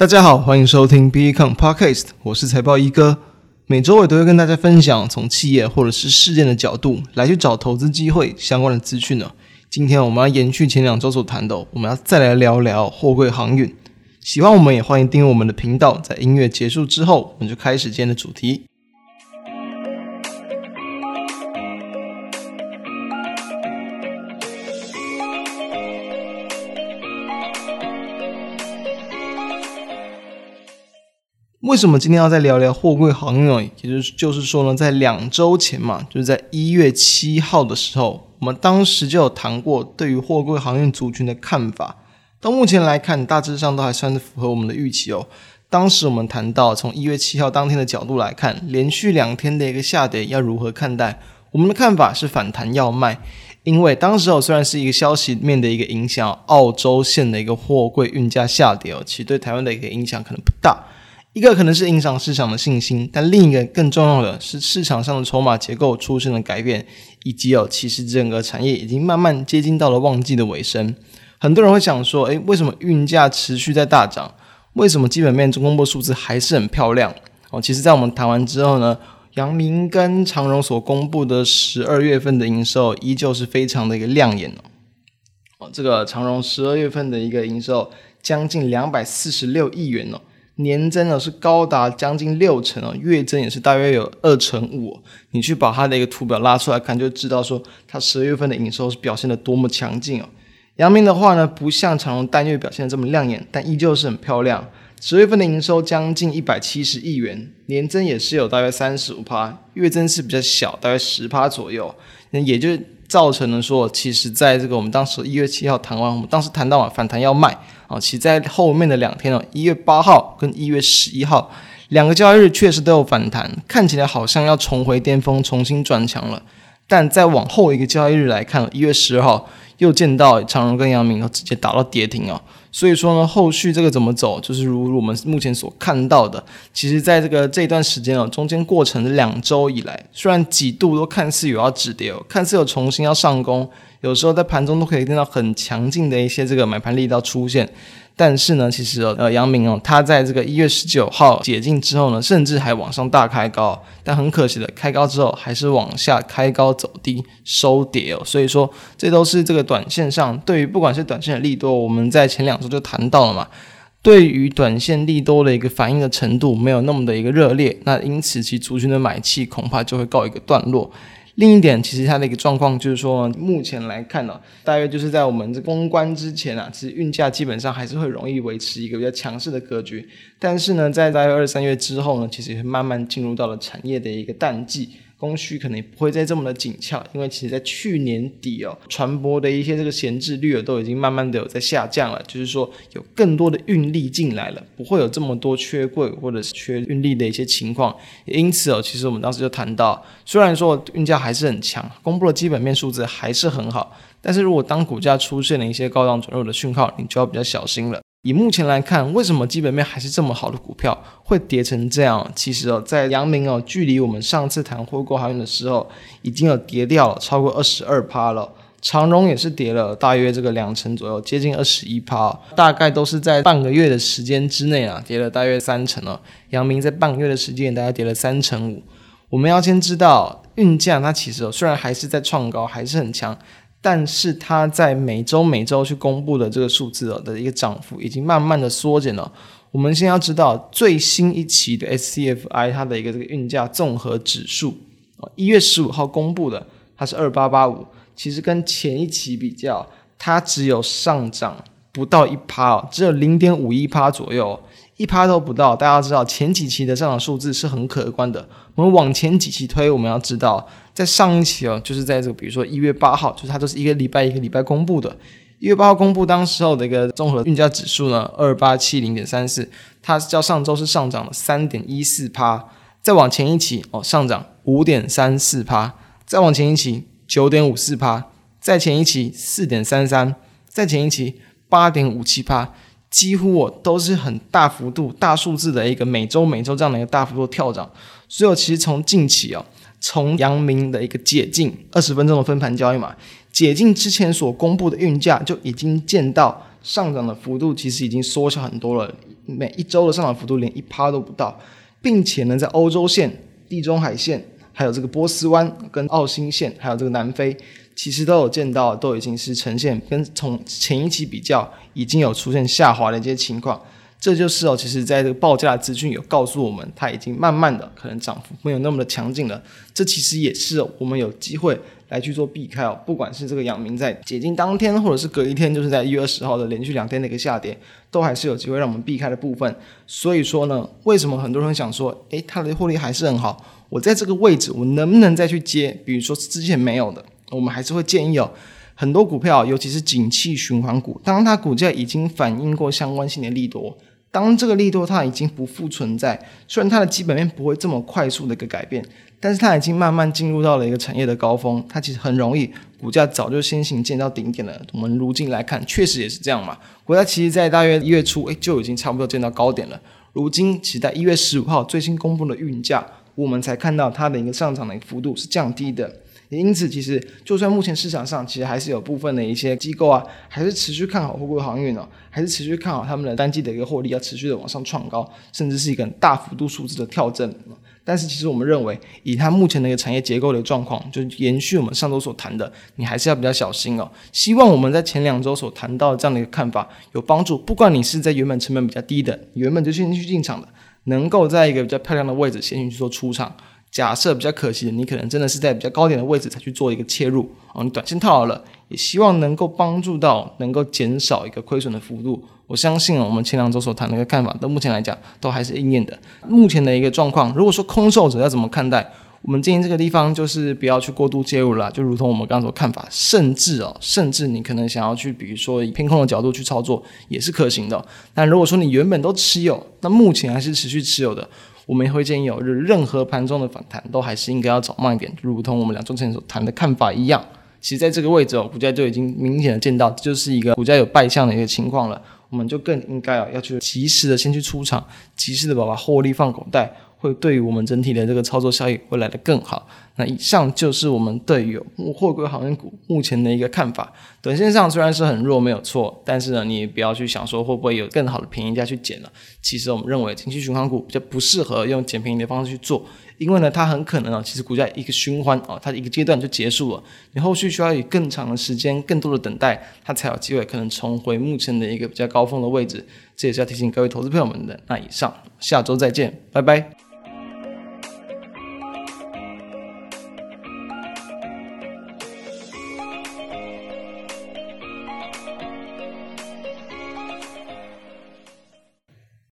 大家好，欢迎收听 BECON Podcast，我是财报一哥。每周我都会跟大家分享从企业或者是事件的角度来去找投资机会相关的资讯呢。今天我们要延续前两周所谈的，我们要再来聊聊货柜航运。喜欢我们也欢迎订阅我们的频道。在音乐结束之后，我们就开始今天的主题。为什么今天要再聊聊货柜航运？也就是就是说呢，在两周前嘛，就是在一月七号的时候，我们当时就有谈过对于货柜航运族群的看法。到目前来看，大致上都还算是符合我们的预期哦。当时我们谈到，从一月七号当天的角度来看，连续两天的一个下跌要如何看待？我们的看法是反弹要卖，因为当时哦虽然是一个消息面的一个影响，澳洲线的一个货柜运价下跌哦，其实对台湾的一个影响可能不大。一个可能是影响市场的信心，但另一个更重要的是市场上的筹码结构出现了改变，以及有其实整个产业已经慢慢接近到了旺季的尾声。很多人会想说，诶，为什么运价持续在大涨？为什么基本面中公布数字还是很漂亮？哦，其实，在我们谈完之后呢，阳明跟长荣所公布的十二月份的营收依旧是非常的一个亮眼哦。哦，这个长荣十二月份的一个营收将近两百四十六亿元哦。年增呢是高达将近六成哦，月增也是大约有二成五。你去把它的一个图表拉出来看，就知道说它十月份的营收是表现的多么强劲哦。阳明的话呢，不像长荣单月表现的这么亮眼，但依旧是很漂亮。十月份的营收将近一百七十亿元，年增也是有大约三十五趴，月增是比较小，大约十趴左右。那也就造成了说，其实在这个我们当时一月七号谈完，我们当时谈到啊反弹要卖。啊，其实在后面的两天哦，一月八号跟一月十一号两个交易日确实都有反弹，看起来好像要重回巅峰，重新转强了。但再往后一个交易日来看，一月十号又见到长荣跟阳明都直接打到跌停哦。所以说呢，后续这个怎么走，就是如我们目前所看到的，其实在这个这段时间哦，中间过程两周以来，虽然几度都看似有要止跌哦，看似有重新要上攻。有时候在盘中都可以听到很强劲的一些这个买盘力道出现，但是呢，其实呃，阳明哦，他在这个一月十九号解禁之后呢，甚至还往上大开高，但很可惜的，开高之后还是往下开高走低收跌哦，所以说这都是这个短线上对于不管是短线的利多，我们在前两周就谈到了嘛，对于短线利多的一个反应的程度没有那么的一个热烈，那因此其族群的买气恐怕就会告一个段落。另一点，其实它的一个状况就是说，目前来看呢，大约就是在我们这封关之前啊，其实运价基本上还是会容易维持一个比较强势的格局。但是呢，在大约二三月之后呢，其实也慢慢进入到了产业的一个淡季。供需可能也不会再这么的紧俏，因为其实在去年底哦，船舶的一些这个闲置率都已经慢慢的有在下降了，就是说有更多的运力进来了，不会有这么多缺柜或者是缺运力的一些情况。因此哦，其实我们当时就谈到，虽然说运价还是很强，公布的基本面数字还是很好，但是如果当股价出现了一些高档转弱的讯号，你就要比较小心了。以目前来看，为什么基本面还是这么好的股票会跌成这样？其实哦，在阳明哦，距离我们上次谈货柜航运的时候，已经有跌掉了超过二十二趴了。长荣也是跌了大约这个两成左右，接近二十一趴，大概都是在半个月的时间之内啊，跌了大约三成了。阳明在半个月的时间，大概跌了三成五。我们要先知道，运价它其实哦，虽然还是在创高，还是很强。但是它在每周每周去公布的这个数字的一个涨幅已经慢慢的缩减了。我们先要知道最新一期的 SCFI 它的一个这个运价综合指数，一月十五号公布的，它是二八八五，其实跟前一期比较，它只有上涨不到一趴哦，只有零点五一趴左右。一趴都不到，大家知道前几期的上涨数字是很可观的。我们往前几期推，我们要知道，在上一期哦，就是在这个比如说一月八号，就是它都是一个礼拜一个礼拜公布的。一月八号公布当时候的一个综合运价指数呢，二八七零点三四，它较上周是上涨了三点一四趴。再往前一期哦，上涨五点三四趴。再往前一期九点五四趴。再前一期四点三三。再前一期八点五七趴。几乎我都是很大幅度、大数字的一个每周每周这样的一个大幅度跳涨，所以我其实从近期哦，从阳明的一个解禁二十分钟的分盘交易嘛，解禁之前所公布的运价就已经见到上涨的幅度，其实已经缩小很多了。每一周的上涨幅度连一趴都不到，并且呢，在欧洲线、地中海线，还有这个波斯湾跟澳新线，还有这个南非，其实都有见到，都已经是呈现跟从前一期比较，已经有出现下滑的一些情况。这就是哦，其实在这个报价的资讯有告诉我们，它已经慢慢的可能涨幅没有那么的强劲了。这其实也是我们有机会来去做避开哦。不管是这个阳明在解禁当天，或者是隔一天，就是在一月二十号的连续两天的一个下跌，都还是有机会让我们避开的部分。所以说呢，为什么很多人想说，诶，它的获利还是很好？我在这个位置，我能不能再去接？比如说之前没有的，我们还是会建议哦，很多股票，尤其是景气循环股，当它股价已经反映过相关性的利多。当这个利多它已经不复存在，虽然它的基本面不会这么快速的一个改变，但是它已经慢慢进入到了一个产业的高峰，它其实很容易股价早就先行见到顶点了。我们如今来看，确实也是这样嘛。股价其实在大约一月初，诶，就已经差不多见到高点了。如今，其实在一月十五号最新公布的运价，我们才看到它的一个上涨的幅度是降低的。因此，其实就算目前市场上其实还是有部分的一些机构啊，还是持续看好货柜航运哦，还是持续看好他们的单季的一个获利要持续的往上创高，甚至是一个大幅度数字的跳增。但是，其实我们认为，以它目前的一个产业结构的状况，就延续我们上周所谈的，你还是要比较小心哦。希望我们在前两周所谈到的这样的一个看法有帮助。不管你是在原本成本比较低的，原本就先去进场的，能够在一个比较漂亮的位置先去做出场。假设比较可惜的，你可能真的是在比较高点的位置才去做一个切入哦，你短线套好了，也希望能够帮助到，能够减少一个亏损的幅度。我相信我们前两周所谈的一个看法，到目前来讲都还是应验的。目前的一个状况，如果说空手者要怎么看待，我们建议这个地方就是不要去过度介入了，就如同我们刚刚所看法，甚至哦，甚至你可能想要去，比如说以偏空的角度去操作，也是可行的。但如果说你原本都持有，那目前还是持续持有的。我们也会建议有，就是任何盘中的反弹都还是应该要找慢一点，如同我们两周前所谈的看法一样。其实在这个位置哦，股价就已经明显的见到，就是一个股价有败相的一个情况了。我们就更应该啊，要去及时的先去出场，及时的把把获利放口袋。会对于我们整体的这个操作效益会来得更好。那以上就是我们对于货柜航运股目前的一个看法。短线上虽然是很弱，没有错，但是呢，你也不要去想说会不会有更好的便宜价去捡了。其实我们认为，情绪循环股比较不适合用捡便宜的方式去做，因为呢，它很可能啊，其实股价一个循环啊，它的一个阶段就结束了，你后续需要以更长的时间、更多的等待，它才有机会可能重回目前的一个比较高峰的位置。这也是要提醒各位投资朋友们的。那以上，下周再见，拜拜。